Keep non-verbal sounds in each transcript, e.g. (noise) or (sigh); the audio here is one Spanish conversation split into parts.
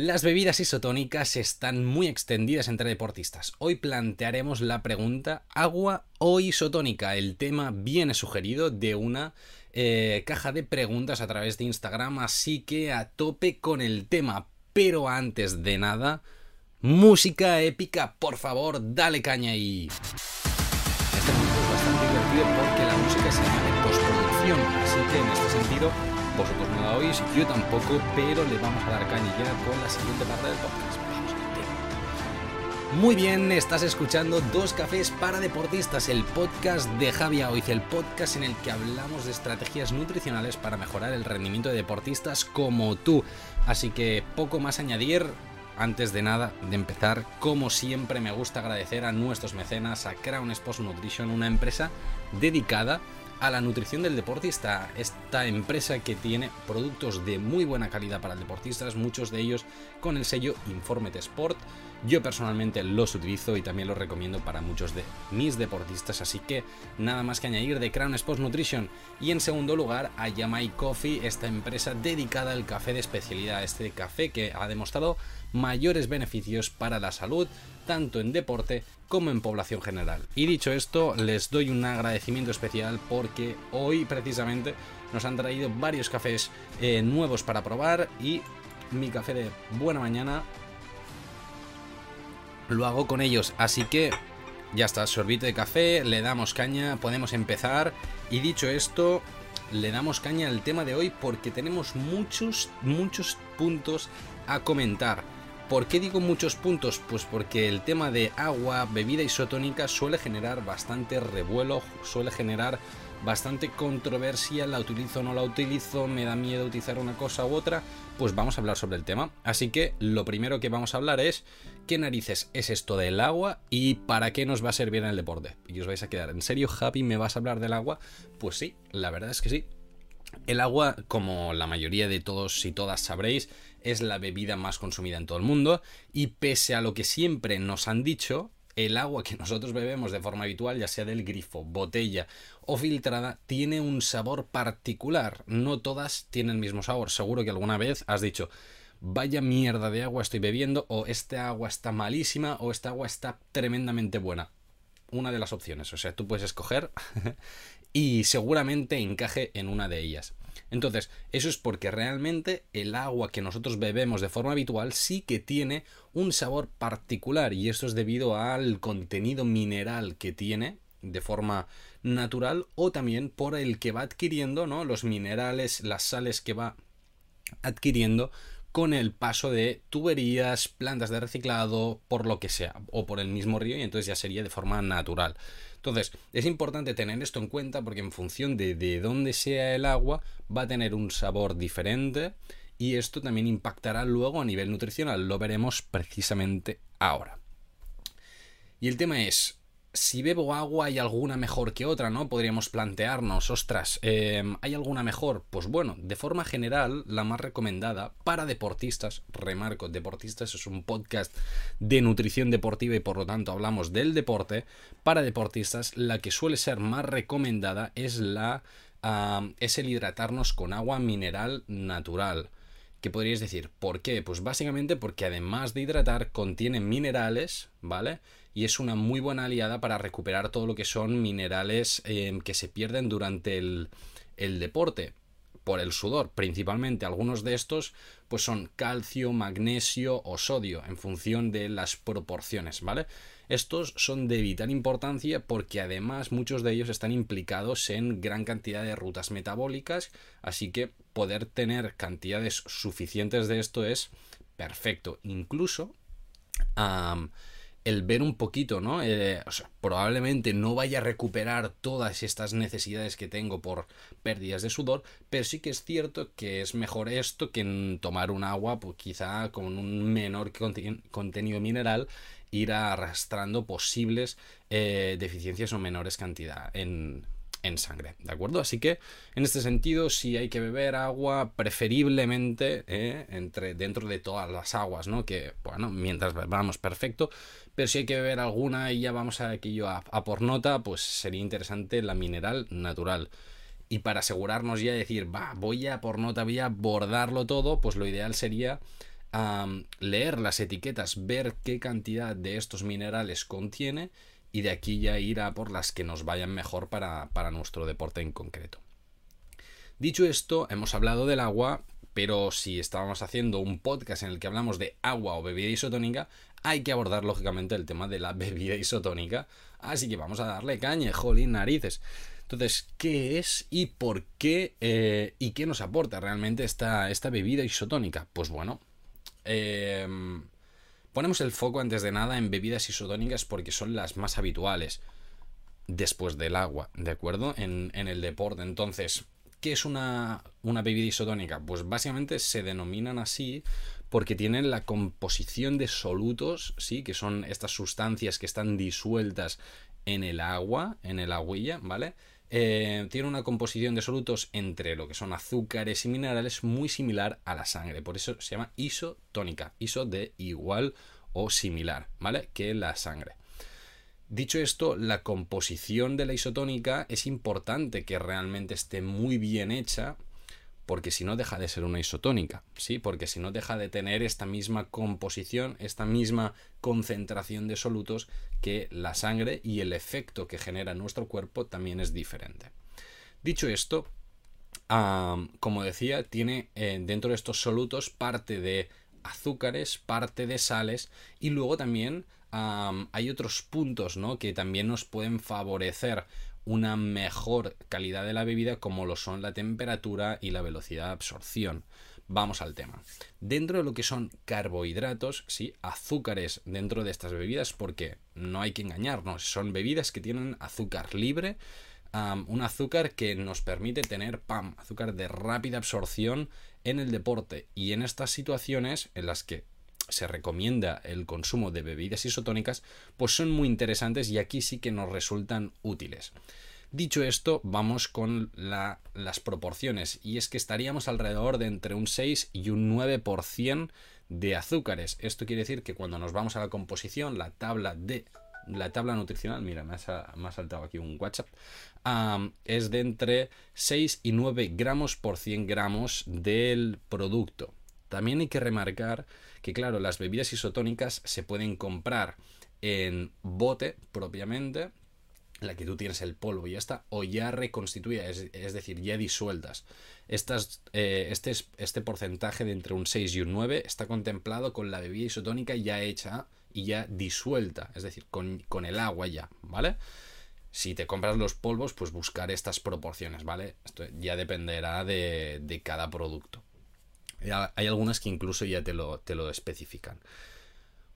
Las bebidas isotónicas están muy extendidas entre deportistas. Hoy plantearemos la pregunta agua o isotónica. El tema viene sugerido de una eh, caja de preguntas a través de Instagram, así que a tope con el tema. Pero antes de nada, música épica, por favor, dale caña y... Este es bastante divertido porque la música se llama así que en este sentido vosotros no la oís, yo tampoco, pero le vamos a dar caña con la siguiente parte del podcast. Muy bien, estás escuchando Dos Cafés para Deportistas, el podcast de Javi Oiz, el podcast en el que hablamos de estrategias nutricionales para mejorar el rendimiento de deportistas como tú. Así que poco más añadir, antes de nada, de empezar, como siempre me gusta agradecer a nuestros mecenas, a Crown Sports Nutrition, una empresa dedicada a la nutrición del deportista, esta empresa que tiene productos de muy buena calidad para deportistas, muchos de ellos con el sello Informete Sport. Yo personalmente los utilizo y también los recomiendo para muchos de mis deportistas, así que nada más que añadir de Crown Sports Nutrition. Y en segundo lugar, a Yamai Coffee, esta empresa dedicada al café de especialidad, este café que ha demostrado mayores beneficios para la salud, tanto en deporte como en población general. Y dicho esto, les doy un agradecimiento especial porque hoy precisamente nos han traído varios cafés eh, nuevos para probar y mi café de buena mañana lo hago con ellos. Así que ya está, sorbito de café, le damos caña, podemos empezar. Y dicho esto, le damos caña al tema de hoy porque tenemos muchos, muchos puntos a comentar. ¿Por qué digo muchos puntos? Pues porque el tema de agua, bebida isotónica suele generar bastante revuelo, suele generar bastante controversia, la utilizo o no la utilizo, me da miedo utilizar una cosa u otra, pues vamos a hablar sobre el tema. Así que lo primero que vamos a hablar es qué narices es esto del agua y para qué nos va a servir en el deporte. Y os vais a quedar, ¿en serio, Happy, me vas a hablar del agua? Pues sí, la verdad es que sí. El agua, como la mayoría de todos y todas sabréis, es la bebida más consumida en todo el mundo y pese a lo que siempre nos han dicho, el agua que (laughs) nosotros bebemos de forma habitual, ya sea del grifo, botella o filtrada, tiene un sabor particular. No todas tienen el mismo sabor. Seguro que alguna vez has dicho, vaya mierda de agua estoy bebiendo, o esta agua está malísima, o esta agua está tremendamente buena. Una de las opciones. O sea, tú puedes escoger (laughs) y seguramente encaje en una de ellas. Entonces, eso es porque realmente el agua que nosotros bebemos de forma habitual sí que tiene un sabor particular y esto es debido al contenido mineral que tiene de forma natural o también por el que va adquiriendo, ¿no? Los minerales, las sales que va adquiriendo con el paso de tuberías, plantas de reciclado, por lo que sea, o por el mismo río y entonces ya sería de forma natural. Entonces, es importante tener esto en cuenta porque en función de, de dónde sea el agua va a tener un sabor diferente y esto también impactará luego a nivel nutricional. Lo veremos precisamente ahora. Y el tema es, si bebo agua hay alguna mejor que otra, ¿no? Podríamos plantearnos, ostras, em, ¿hay alguna mejor? Pues bueno, de forma general, la más recomendada para deportistas, remarco, deportistas es un podcast de nutrición deportiva y por lo tanto hablamos del deporte, para deportistas la que suele ser más recomendada es la... es el hidratarnos con agua mineral natural. ¿Qué podríais decir? ¿Por qué? Pues básicamente porque además de hidratar contiene minerales, ¿vale? Y es una muy buena aliada para recuperar todo lo que son minerales em, que se pierden durante el, el deporte por el sudor, principalmente algunos de estos pues son calcio, magnesio o sodio en función de las proporciones, ¿vale? Estos son de vital importancia porque además muchos de ellos están implicados en gran cantidad de rutas metabólicas, así que poder tener cantidades suficientes de esto es perfecto. Incluso el ver un poquito, ¿no? Eh, probablemente no vaya a recuperar todas estas necesidades que tengo por pérdidas de sudor, pero sí que es cierto que es mejor esto que tomar un agua, pues quizá con un menor contenido mineral, ir arrastrando posibles eh, deficiencias o menores cantidad en, en sangre, ¿de acuerdo? Así que en este sentido, si hay que beber agua, preferiblemente eh, entre, dentro de todas las aguas, ¿no? Que, bueno, mientras bebamos, perfecto, pero si hay que beber alguna y ya vamos a aquello a, a por nota, pues sería interesante la mineral natural. Y para asegurarnos ya de decir, va, voy a por nota, voy a bordarlo todo, pues lo ideal sería leer las etiquetas, ver qué cantidad de estos minerales contiene y de aquí ya ir a por las que nos vayan mejor para, para nuestro deporte en concreto. Dicho esto, hemos hablado del agua, pero si estábamos haciendo un podcast en el que hablamos de agua o bebida isotónica, hay que abordar lógicamente el tema de la (laughs) bebida isotónica. Así que vamos a darle caña, jolín, narices. Entonces, ¿qué es y por qué eh, y qué nos aporta realmente esta, esta bebida isotónica? Pues bueno, em, ponemos el foco antes de nada en bebidas isotónicas porque son las más habituales después del agua, ¿de acuerdo? En, en el deporte. Entonces, ¿qué es una, una bebida isotónica? Pues básicamente se denominan así porque tienen la composición de solutos, ¿sí? Que son estas sustancias que están disueltas en el agua, en el agüilla, ¿vale? Eh, tiene una composición de solutos entre lo que son azúcares y minerales muy similar a la sangre. Por eso se llama isotónica. Iso de igual o similar, ¿vale? Que la sangre. Dicho esto, la composición de la isotónica es importante que realmente esté muy bien hecha porque si no deja de ser una isotónica, ¿sí? Porque si no deja de tener esta misma composición, esta misma concentración de solutos que la sangre y el efecto que genera en nuestro cuerpo también es diferente. Dicho esto, como decía, tiene eh, dentro de estos solutos parte de azúcares, parte de sales y luego también hay otros puntos ¿no? que también nos pueden favorecer una mejor calidad de la bebida como lo son la temperatura y la velocidad de absorción. Vamos al tema. Dentro de lo que son carbohidratos, sí, azúcares dentro de estas bebidas, porque no hay que engañarnos, son bebidas que tienen azúcar libre, un azúcar que nos permite tener PAM, azúcar de rápida absorción en el deporte y en estas situaciones en las que se recomienda el consumo de bebidas isotónicas, pues son muy interesantes y aquí sí que nos resultan útiles. Dicho esto, vamos con las proporciones y es que estaríamos alrededor de entre un 6 y un 9% de azúcares. Esto quiere decir que cuando nos vamos a la composición, la tabla de la tabla nutricional, mira, me ha, saltado aquí un WhatsApp, es de entre 6 y 9 gramos por 100 gramos del producto. También hay que remarcar que, claro, las bebidas isotónicas se pueden comprar en bote propiamente, la que tú tienes el polvo y ya está, o ya reconstituida, es, decir, ya disueltas. Estas, eh, este, este porcentaje de entre un 6 y un 9 está contemplado con la bebida isotónica ya hecha y ya disuelta, es decir, con, el agua ya, ¿vale? Si te compras los polvos, pues buscar estas proporciones, ¿vale? Esto ya dependerá de, de cada producto. Hay algunas que incluso ya te lo, te lo especifican.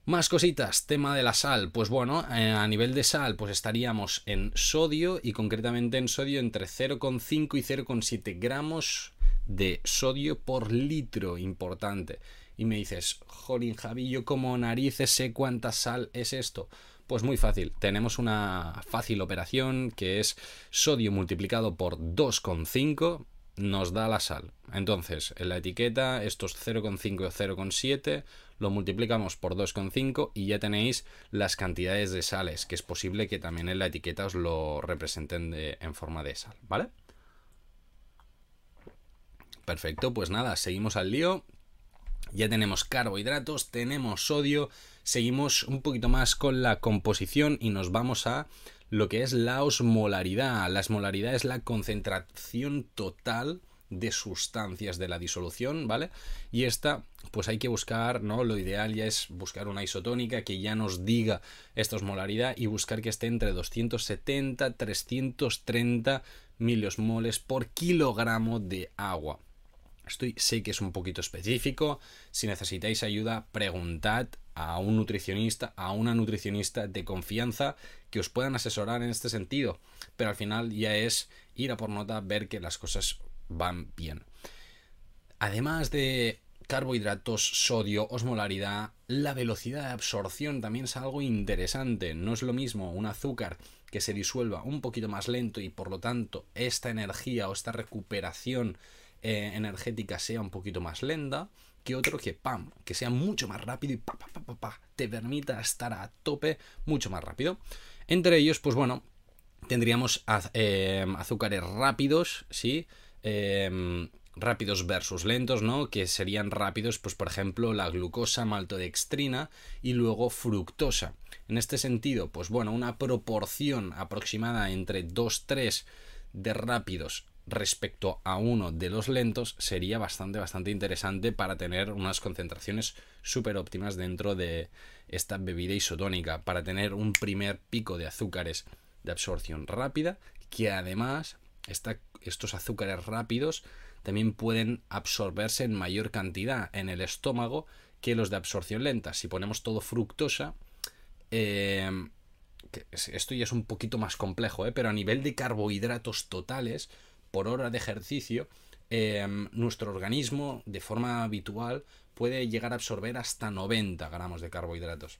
Más cositas, tema de la sal. Pues bueno, eh, a nivel de sal, pues estaríamos en sodio y concretamente en sodio entre 0,5 y 0,7 gramos de sodio por litro. Importante. Y me dices, jolín Javi, yo como narices sé cuánta sal es esto. Pues muy fácil, tenemos una fácil operación que es sodio multiplicado por 2,5 nos da la sal. Entonces, en la etiqueta, estos 0,5 o 0,7 lo multiplicamos por 2,5 y ya tenéis las cantidades de sales, que es posible que también en la etiqueta os lo representen en forma de sal, ¿vale? Perfecto, pues nada, seguimos al lío. Ya tenemos carbohidratos, tenemos sodio, seguimos un poquito más con la composición y nos vamos a lo que es la osmolaridad. La osmolaridad es la concentración total de sustancias de la disolución, ¿vale? Y esta, pues hay que buscar, ¿no? Lo ideal ya es buscar una isotónica que ya nos diga esta osmolaridad y buscar que esté entre 270 330 miliosmoles por kilogramo de agua. Estoy, sé que es un poquito específico. Si necesitáis ayuda, preguntad a un nutricionista, a una nutricionista de confianza que os puedan asesorar en este sentido. Pero al final ya es ir a por nota, ver que las cosas van bien. Además de carbohidratos, sodio, osmolaridad, la velocidad de absorción también es algo interesante. No es lo mismo un azúcar que se disuelva un poquito más lento y por lo tanto esta energía o esta recuperación eh, energética sea un poquito más lenta que otro que pam, que sea mucho más rápido y pa, pa, pa, pa, te permita estar a tope mucho más rápido. Entre ellos, pues bueno, tendríamos eh, azúcares rápidos, ¿sí? Em, rápidos versus lentos, ¿no? Que serían rápidos, pues por ejemplo, la glucosa, maltodextrina y luego fructosa. En este sentido, pues bueno, una proporción aproximada entre 2-3 de rápidos respecto a uno de los lentos sería bastante, bastante interesante para tener unas concentraciones súper óptimas dentro de esta bebida isotónica, para tener un primer pico de azúcares de absorción rápida, que además estos azúcares rápidos también pueden absorberse en mayor cantidad en el estómago que los de absorción lenta. Si ponemos todo fructosa, em, esto ya es un poquito más complejo, ¿eh? pero a nivel de carbohidratos totales por hora de ejercicio, em, nuestro organismo de forma habitual puede llegar a absorber hasta 90 gramos de carbohidratos.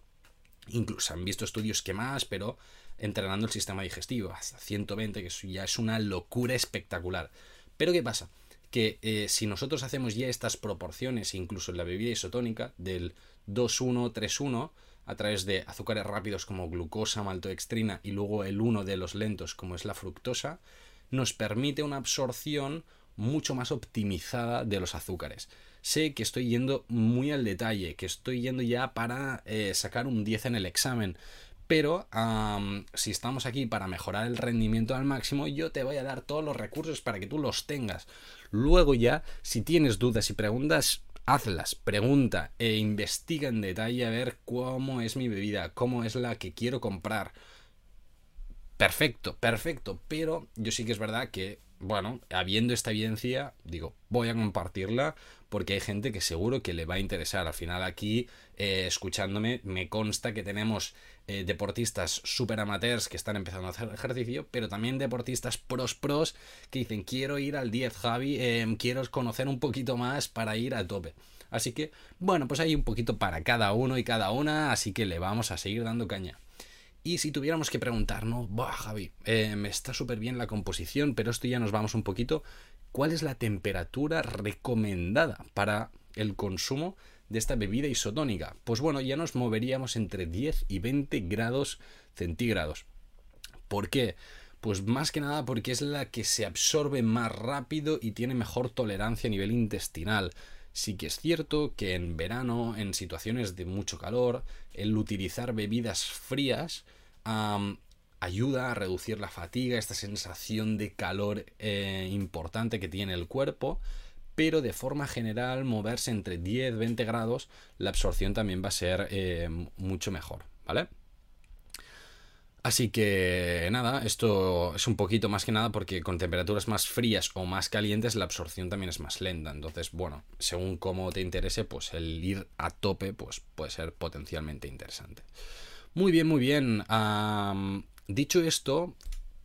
Incluso han visto estudios que más, pero entrenando el sistema digestivo hasta 120, que ya es una locura espectacular. Pero ¿qué pasa? que eh, si nosotros hacemos ya estas proporciones, incluso en la bebida isotónica, del 2-1-3-1, a través de azúcares rápidos como glucosa, maltodextrina y luego el 1 de los lentos como es la fructosa, nos permite una absorción mucho más optimizada de los azúcares. Sé que estoy yendo muy al detalle, que estoy yendo ya para eh, sacar un 10 en el examen, pero si estamos aquí para mejorar el rendimiento al máximo, yo te voy a dar todos los recursos para que tú los tengas. Luego ya, si tienes dudas y preguntas, hazlas, pregunta e investiga en detalle a ver cómo es mi bebida, cómo es la que quiero comprar. Perfecto, perfecto, pero yo sí que es verdad que, bueno, habiendo esta evidencia, digo, voy a compartirla porque hay gente que seguro que le va a interesar. Al final aquí, eh, escuchándome, me consta que tenemos eh, deportistas super amateurs que están empezando a hacer ejercicio, pero también deportistas pros pros que dicen quiero ir al 10 Javi, em, quiero conocer un poquito más para ir a tope. Así que, bueno, pues hay un poquito para cada uno y cada una, así que le vamos a seguir dando caña. Y si tuviéramos que preguntarnos, Buah, Javi, eh, me está súper bien la composición, pero esto ya nos vamos un poquito. ¿Cuál es la temperatura recomendada para el consumo de esta bebida isotónica? Pues bueno, ya nos moveríamos entre 10 y 20 grados centígrados. ¿Por qué? Pues más que nada porque es la que se absorbe más rápido y tiene mejor tolerancia a nivel intestinal. Sí que es cierto que en verano, en situaciones de mucho calor, el utilizar bebidas frías ayuda a reducir la fatiga, esta sensación de calor eh, importante que tiene el cuerpo pero de forma general moverse entre 10 20 grados la absorción también va a ser eh, mucho mejor, ¿vale? Así que nada, esto es un poquito más que nada porque con temperaturas más frías o más calientes la absorción también es más lenta. Entonces, bueno, según cómo te interese, pues el ir a tope pues puede ser potencialmente interesante. Muy bien, muy bien. dicho esto,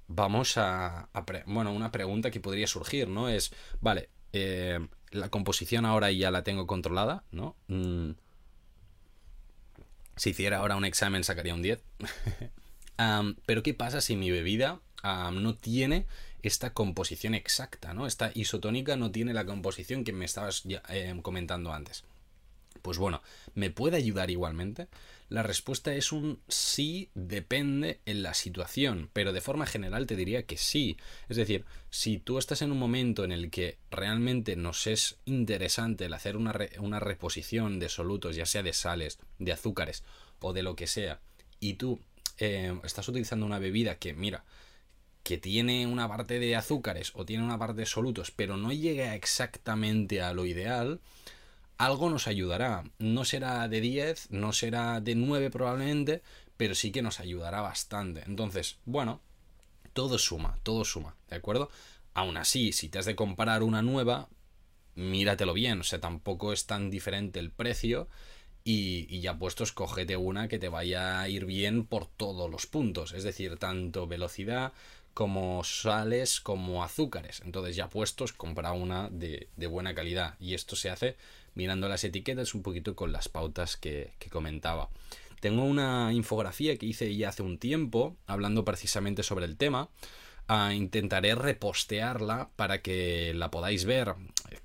vamos a, bueno, una pregunta que podría surgir, ¿no? Es, vale, eh, la composición ahora ya la tengo controlada, ¿no? Mm. si hiciera ahora un examen sacaría un 10. (laughs) pero ¿qué pasa si mi bebida no tiene esta composición exacta, ¿no? Esta isotónica no tiene la composición que me estabas eh, comentando antes. Pues bueno, ¿me puede ayudar igualmente? La respuesta es un sí, depende en la situación, pero de forma general te diría que sí. Es decir, si tú estás en un momento en el que realmente nos es interesante el hacer una, una reposición de solutos, ya sea de sales, de azúcares o de lo que sea, y tú eh, estás utilizando una bebida que, mira, que tiene una parte de azúcares o tiene una parte de solutos, pero no llega exactamente a lo ideal, algo nos ayudará. No será de 10, no será de 9 probablemente, pero sí que nos ayudará bastante. Entonces, bueno, todo suma, todo suma, ¿de acuerdo? Aún así, si te has de comparar una nueva, míratelo bien, o sea, tampoco es tan diferente el precio. Y, ya puesto, escógete una que te vaya a ir bien por todos los puntos, es decir, tanto velocidad como sales como azúcares. Entonces ya puestos, compra una de, de buena calidad. Y esto se hace mirando las etiquetas un poquito con las pautas que, comentaba. Tengo una infografía que hice ya hace un tiempo hablando precisamente sobre el tema. Ah, intentaré repostearla para que la podáis ver.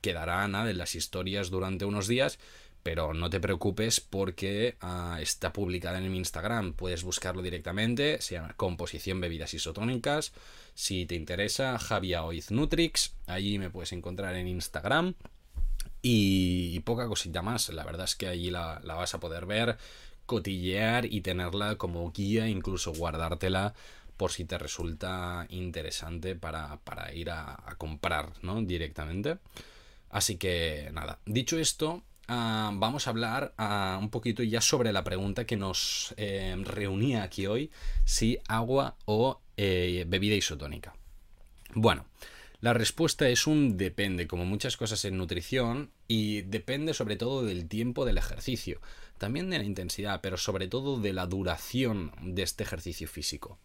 Quedará nada en las historias durante unos días, pero no te preocupes porque ah, está publicada en mi Instagram. Puedes buscarlo directamente. Se llama Composición Bebidas Isotónicas. Si te interesa, Javia Oiz Nutrix. Allí me puedes encontrar en Instagram. Y, poca cosita más. La verdad es que allí la, vas a poder ver, cotillear y tenerla como guía, incluso guardártela por si te resulta interesante para, ir a, comprar ¿no? directamente. Así que nada, dicho esto, ah, vamos a hablar ah, un poquito ya sobre la pregunta que nos eh, reunía aquí hoy, si agua o eh, bebida isotónica. Bueno, la respuesta es un depende, como muchas cosas en nutrición, y depende sobre todo del tiempo del ejercicio, también de la intensidad, pero sobre todo de la duración de este ejercicio físico.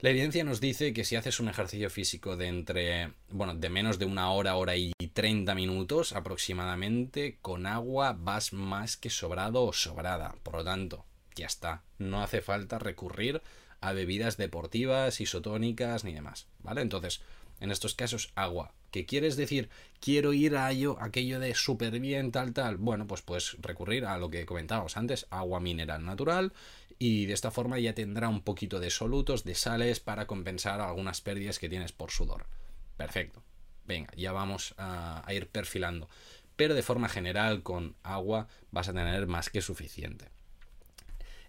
La evidencia nos dice que si haces un ejercicio físico de entre, bueno, de menos de una hora, hora y 30 minutos aproximadamente, con agua vas más que sobrado o sobrada. Por lo tanto, ya está. No hace falta recurrir a bebidas deportivas, isotónicas ni demás. ¿Vale? Entonces, en estos casos agua. ¿Qué quieres decir? Quiero ir a ello, aquello de súper bien, tal, tal. Bueno, pues puedes recurrir a lo que comentábamos antes, agua mineral natural, y de esta forma ya tendrá un poquito de solutos, de sales, para compensar algunas pérdidas que tienes por sudor. Perfecto. Venga, ya vamos a, ir perfilando. Pero de forma general, con agua vas a tener más que suficiente.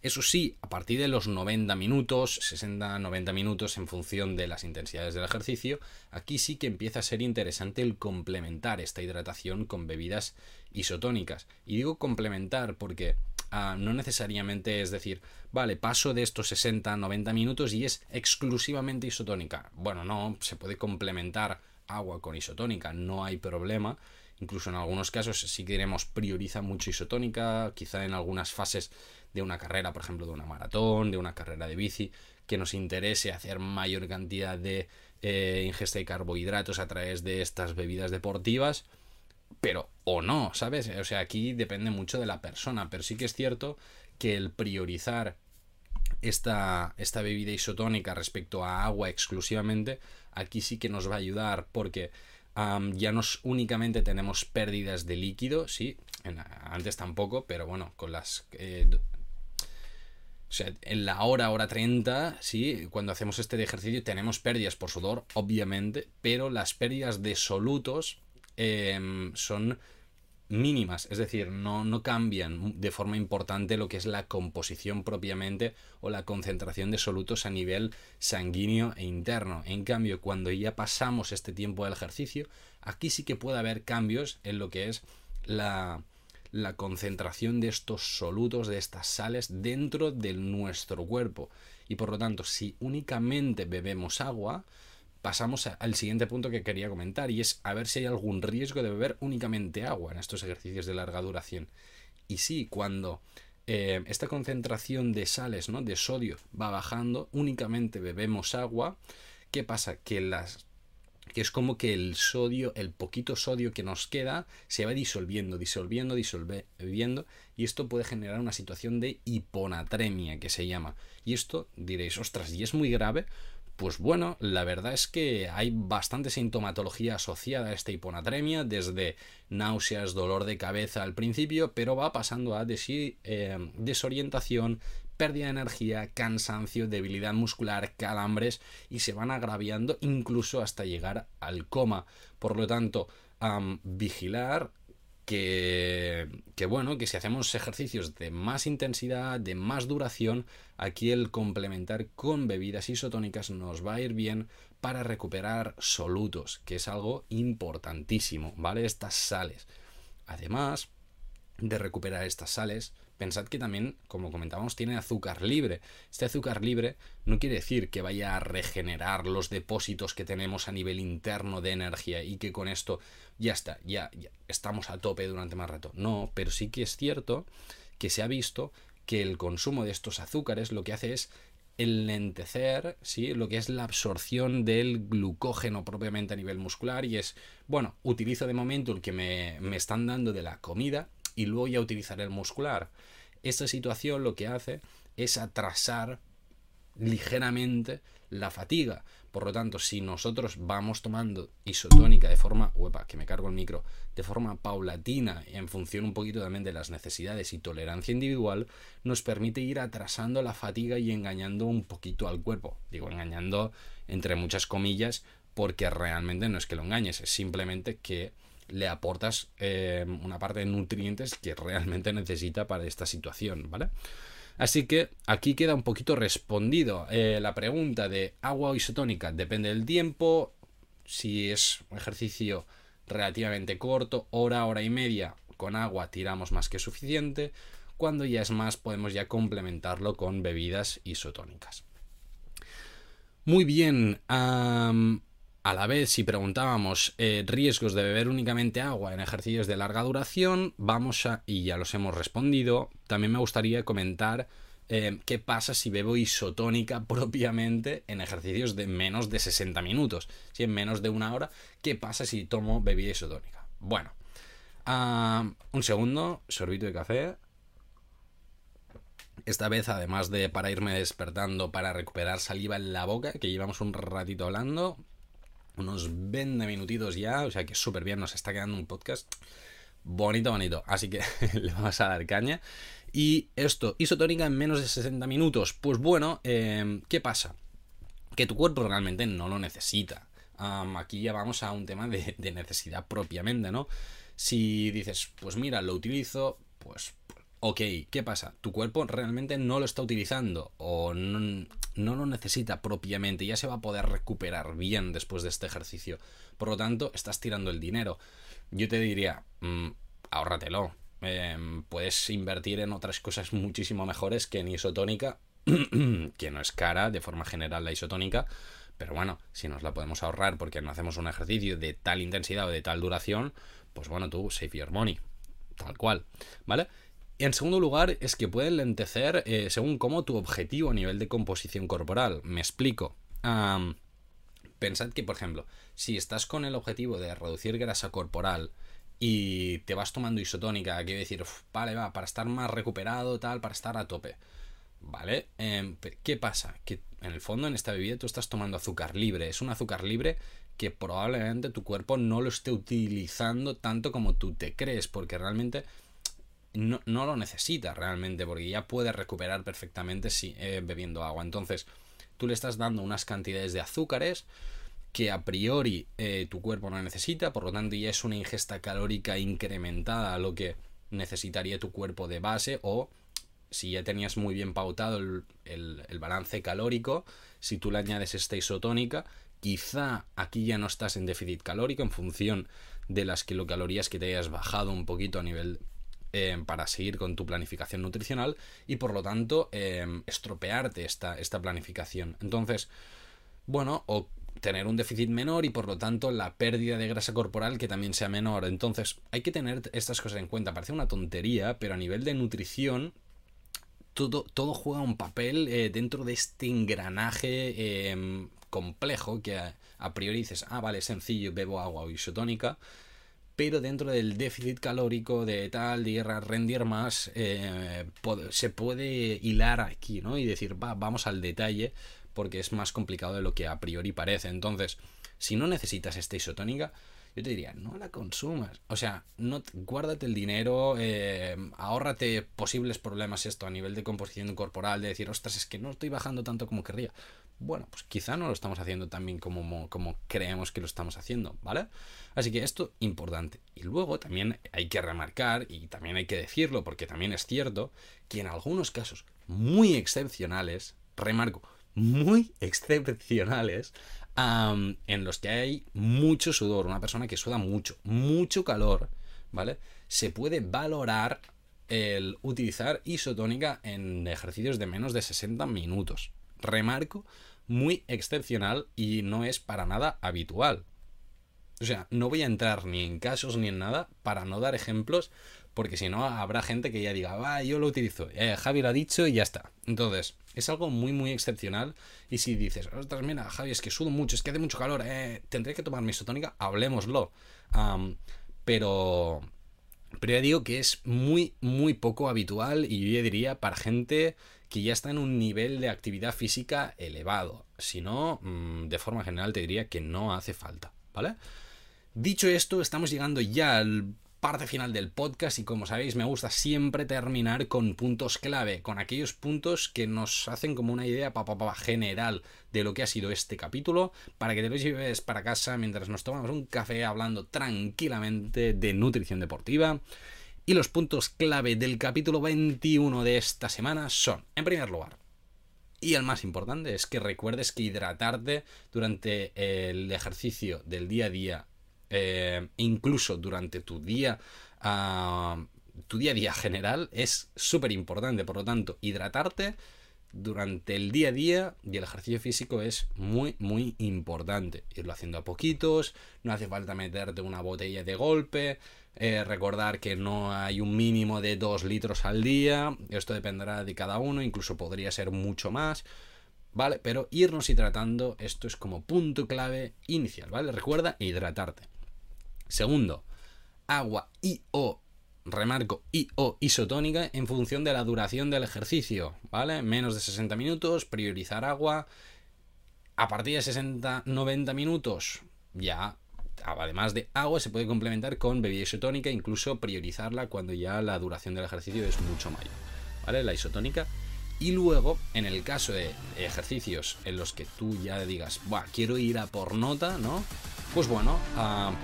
Eso sí, a partir de los 90 minutos, 60-90 minutos en función de las intensidades del ejercicio, aquí sí que empieza a ser interesante el complementar esta hidratación con bebidas isotónicas. Y digo complementar porque ah, no necesariamente es decir, vale, paso de estos 60-90 minutos y es exclusivamente isotónica. Bueno, no, se puede complementar agua con isotónica, no hay problema. Incluso en algunos casos, si queremos, prioriza mucho isotónica, quizá en algunas fases de una carrera, por ejemplo, de una maratón, de una carrera de bici, que nos interese hacer mayor cantidad de eh, ingesta de carbohidratos a través de estas bebidas deportivas, pero o no, ¿sabes? O sea, aquí depende mucho de la persona, pero sí que es cierto que el priorizar esta, esta bebida isotónica respecto a agua exclusivamente, aquí sí que nos va a ayudar porque ya no únicamente tenemos pérdidas de líquido, sí, antes tampoco, pero bueno, con las eh, o sea, en la hora, hora 30, sí, cuando hacemos este ejercicio tenemos pérdidas por sudor, obviamente, pero las pérdidas de solutos em, son mínimas, es decir, no, no cambian de forma importante lo que es la composición propiamente o la concentración de solutos a nivel sanguíneo e interno. En cambio, cuando ya pasamos este tiempo del ejercicio, aquí sí que puede haber cambios en lo que es la, la concentración de estos solutos, de estas sales dentro de nuestro cuerpo. Y por lo tanto, si únicamente bebemos agua, pasamos al siguiente punto que quería comentar y es a ver si hay algún riesgo de beber únicamente agua en estos ejercicios de larga duración. Y sí, cuando eh, esta concentración de sales, ¿no? de sodio, va bajando, únicamente bebemos agua, ¿qué pasa? Que las que es como que el sodio, el poquito sodio que nos queda, se va disolviendo, disolviendo, disolviendo, y esto puede generar una situación de hiponatremia, que se llama. Y esto diréis, ostras, ¿y es muy grave? Pues bueno, la verdad es que hay bastante sintomatología asociada a esta hiponatremia, desde náuseas, dolor de cabeza al principio, pero va pasando a eh, desorientación, pérdida de energía, cansancio, debilidad muscular, calambres y se van agraviando incluso hasta llegar al coma. Por lo tanto, vigilar que, que, bueno, que si hacemos ejercicios de más intensidad, de más duración, aquí el complementar con bebidas isotónicas nos va a ir bien para recuperar solutos, que es algo importantísimo, ¿vale? Estas sales. Además de recuperar estas sales, pensad que también, como comentábamos, tiene azúcar libre. Este azúcar libre no quiere decir que vaya a regenerar los depósitos que tenemos a nivel interno de energía y que con esto ya está, ya, estamos a tope durante más rato. No, pero sí que es cierto que se ha visto que el consumo de estos azúcares lo que hace es enlentecer ¿sí? lo que es la absorción del glucógeno propiamente a nivel muscular y es, bueno, utilizo de momento el que me, me están dando de la comida y luego ya utilizar el muscular. Esta situación lo que hace es atrasar ligeramente la fatiga. Por lo tanto, si nosotros vamos tomando isotónica de forma, uepa, que me cargo el micro, de forma paulatina en función un poquito también de las necesidades y tolerancia individual, nos permite ir atrasando la fatiga y engañando un poquito al cuerpo. Digo, engañando entre muchas comillas, porque realmente no es que lo engañes, es simplemente que le aportas eh, una parte de nutrientes que realmente necesita para esta situación, ¿vale? Así que aquí queda un poquito respondido eh, la pregunta de agua isotónica. Depende del tiempo, si es un ejercicio relativamente corto, hora, hora y media, con agua tiramos más que suficiente. Cuando ya es más, podemos ya complementarlo con bebidas isotónicas. Muy bien, a la vez, si preguntábamos eh, riesgos de beber únicamente agua en ejercicios de larga duración, vamos a, y ya los hemos respondido, también me gustaría comentar eh, qué pasa si bebo isotónica (laughs) propiamente en ejercicios de menos de 60 minutos, si en menos de una hora, qué pasa si tomo bebida isotónica. Bueno, un segundo, sorbito de café. Esta vez, además de para irme despertando, para recuperar saliva en la boca, que llevamos un ratito hablando, unos 20 minutitos ya, o sea que súper bien, nos está quedando un podcast bonito, bonito. Así que (laughs) le vamos a dar caña. Y esto, isotónica en menos de 60 minutos. Pues bueno, em, ¿qué pasa? Que tu cuerpo realmente no lo necesita. aquí ya vamos a un tema de, de, necesidad propiamente, ¿no? Si dices, pues mira, lo utilizo, pues ok, ¿qué pasa? Tu cuerpo realmente no lo está utilizando o no, lo necesita propiamente, ya se va a poder recuperar bien después de este ejercicio. Por lo tanto, estás tirando el dinero. Yo te diría, mm, ahórratelo. Em, puedes invertir en otras cosas muchísimo mejores que en isotónica, (clears throat) que no es cara de forma general la isotónica, pero bueno, si nos la podemos ahorrar porque no hacemos un ejercicio de tal intensidad o de tal duración, pues bueno, tú save your money, tal cual, ¿vale? En segundo lugar, es que pueden lentecer eh, según cómo tu objetivo a nivel de composición corporal. Me explico. pensad que, por ejemplo, si estás con el objetivo de reducir grasa corporal y te vas tomando isotónica, quiero decir, vale, va, para estar más recuperado, tal, para estar a tope. ¿Vale? Em, ¿Qué pasa? Que en el fondo en esta bebida tú estás tomando azúcar libre. Es un azúcar libre que probablemente tu cuerpo no lo esté utilizando tanto como tú te crees, porque realmente no, lo necesita realmente, porque ya puede recuperar perfectamente si, eh, bebiendo agua. Entonces, tú le estás dando unas cantidades de azúcares que a priori eh, tu cuerpo no necesita, por lo tanto ya es una ingesta calórica incrementada a lo que necesitaría tu cuerpo de base o si ya tenías muy bien pautado el, el, balance calórico, si tú le añades esta isotónica, quizá aquí ya no estás en déficit calórico en función de las kilocalorías que te hayas bajado un poquito a nivel Em, para seguir con tu planificación nutricional y por lo tanto em, estropearte esta, esta planificación. Entonces, bueno, o tener un déficit menor y por lo tanto la pérdida de grasa corporal que también sea menor. Entonces, hay que tener estas cosas en cuenta. Parece una tontería, pero a nivel de nutrición todo, todo juega un papel eh, dentro de este engranaje em, complejo que a, a, priori dices, ah, vale, sencillo, bebo agua isotónica, pero dentro del déficit calórico de tal, de rendir más, eh, se puede hilar aquí, ¿no? Y decir, va, vamos al detalle, porque es más complicado de lo que a priori parece. Entonces, si no necesitas esta isotónica, yo te diría, no la consumas. O sea, no, guárdate el dinero, eh, ahórrate posibles problemas esto a nivel de composición corporal, de decir, ostras, es que no estoy bajando tanto como querría bueno, pues quizá no lo estamos haciendo tan bien como, como creemos que lo estamos haciendo, ¿vale? Así que esto importante. Y luego también hay que remarcar, y también hay que decirlo, porque también es cierto, que en algunos casos muy excepcionales, remarco, muy (laughs) excepcionales, en los que hay mucho sudor, una persona que suda mucho, mucho calor, ¿vale? Se puede valorar el utilizar isotónica en ejercicios de menos de 60 minutos remarco, muy excepcional y no es para nada habitual. O sea, no voy a entrar ni en casos ni en nada para no dar ejemplos, porque si no habrá gente que ya diga, va, yo lo utilizo, eh, Javi lo ha dicho y ya está. Entonces, es algo muy, muy excepcional. Y si dices, ostras, mira, Javi, es que sudo mucho, es que hace mucho calor, eh, tendré que tomar mi isotónica, hablemoslo. pero Pero ya digo que es muy, muy poco habitual y yo diría para gente que ya está en un nivel de actividad física elevado. Si no, mm, de forma general te diría que no hace falta, ¿vale? Dicho esto, estamos llegando ya al parte final del podcast y como sabéis me gusta siempre terminar con puntos clave, con aquellos puntos que nos hacen como una idea pa, pa, general de lo que ha sido este capítulo para que te lo lleves para casa mientras nos tomamos un café hablando tranquilamente de nutrición deportiva. Y los puntos clave del capítulo 21 de esta semana son, en primer lugar, y el más importante es que recuerdes que hidratarte durante el ejercicio del día a día eh, incluso durante tu día, ah, tu día a día general, es súper importante. Por lo tanto, hidratarte durante el día a día y el ejercicio físico es muy, muy importante. Irlo haciendo a poquitos, no hace falta meterte una botella de golpe. Eh, recordar que no hay un mínimo de 2 litros al día, esto dependerá de cada uno, incluso podría ser mucho más. ¿vale? Pero irnos hidratando, esto es como punto clave inicial, ¿vale? Recuerda hidratarte. Segundo, agua y o, remarco, y o isotónica en función de la duración del ejercicio, ¿vale? Menos de 60 minutos, priorizar agua. A partir de 60-90 minutos, ya, además de agua, se puede complementar con bebida isotónica, incluso priorizarla cuando ya la duración del ejercicio es mucho mayor, ¿vale? La isotónica. Y luego, en el caso de ejercicios en los que tú ya digas, quiero ir a por nota, ¿no? Pues bueno,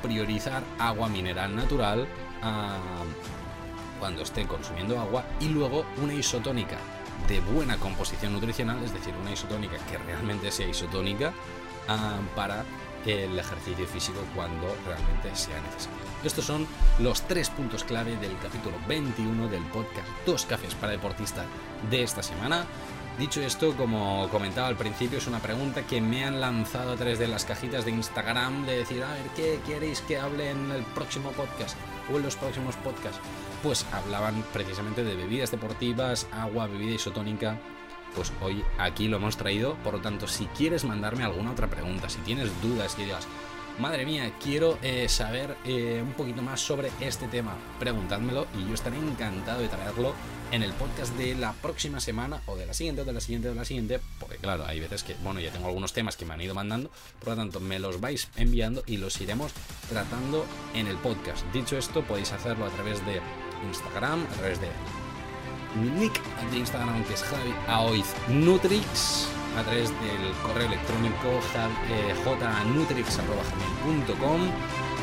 priorizar agua mineral natural cuando esté consumiendo agua y luego una isotónica de buena composición nutricional, es decir, una isotónica que realmente sea isotónica para el ejercicio físico cuando realmente sea necesario. Estos son los tres puntos clave del capítulo 21 del podcast Dos Cafés para Deportistas de esta semana. Dicho esto, como comentaba al principio, es una pregunta que me han lanzado a través de las cajitas de Instagram de decir, a ver, ¿qué queréis que hable en el próximo podcast o en los próximos podcasts? Pues hablaban precisamente de bebidas deportivas, agua, bebida isotónica. Pues hoy aquí lo hemos traído, por lo tanto, si quieres mandarme alguna otra pregunta, si tienes dudas, que digas, madre mía, quiero eh, saber eh, un poquito más sobre este tema, preguntádmelo y yo estaré encantado de traerlo en el podcast de la próxima semana o de la siguiente o de la siguiente o de la siguiente, porque claro, hay veces que, bueno, ya tengo algunos temas que me han ido mandando, por lo tanto me los vais enviando y los iremos tratando en el podcast. Dicho esto, podéis hacerlo a través de Instagram, a través de mi nick de Instagram que es Javi Aoiz Nutrix a través del correo electrónico eh, jnutrix.com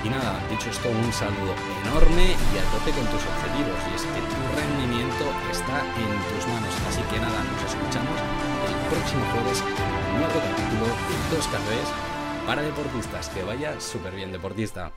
y nada, dicho esto, un saludo enorme y a tope con tus objetivos. Y es que tu rendimiento está en tus manos. Así que nada, nos escuchamos el próximo jueves en un nuevo capítulo de Dos Cafés para deportistas. Que vaya súper bien, deportista.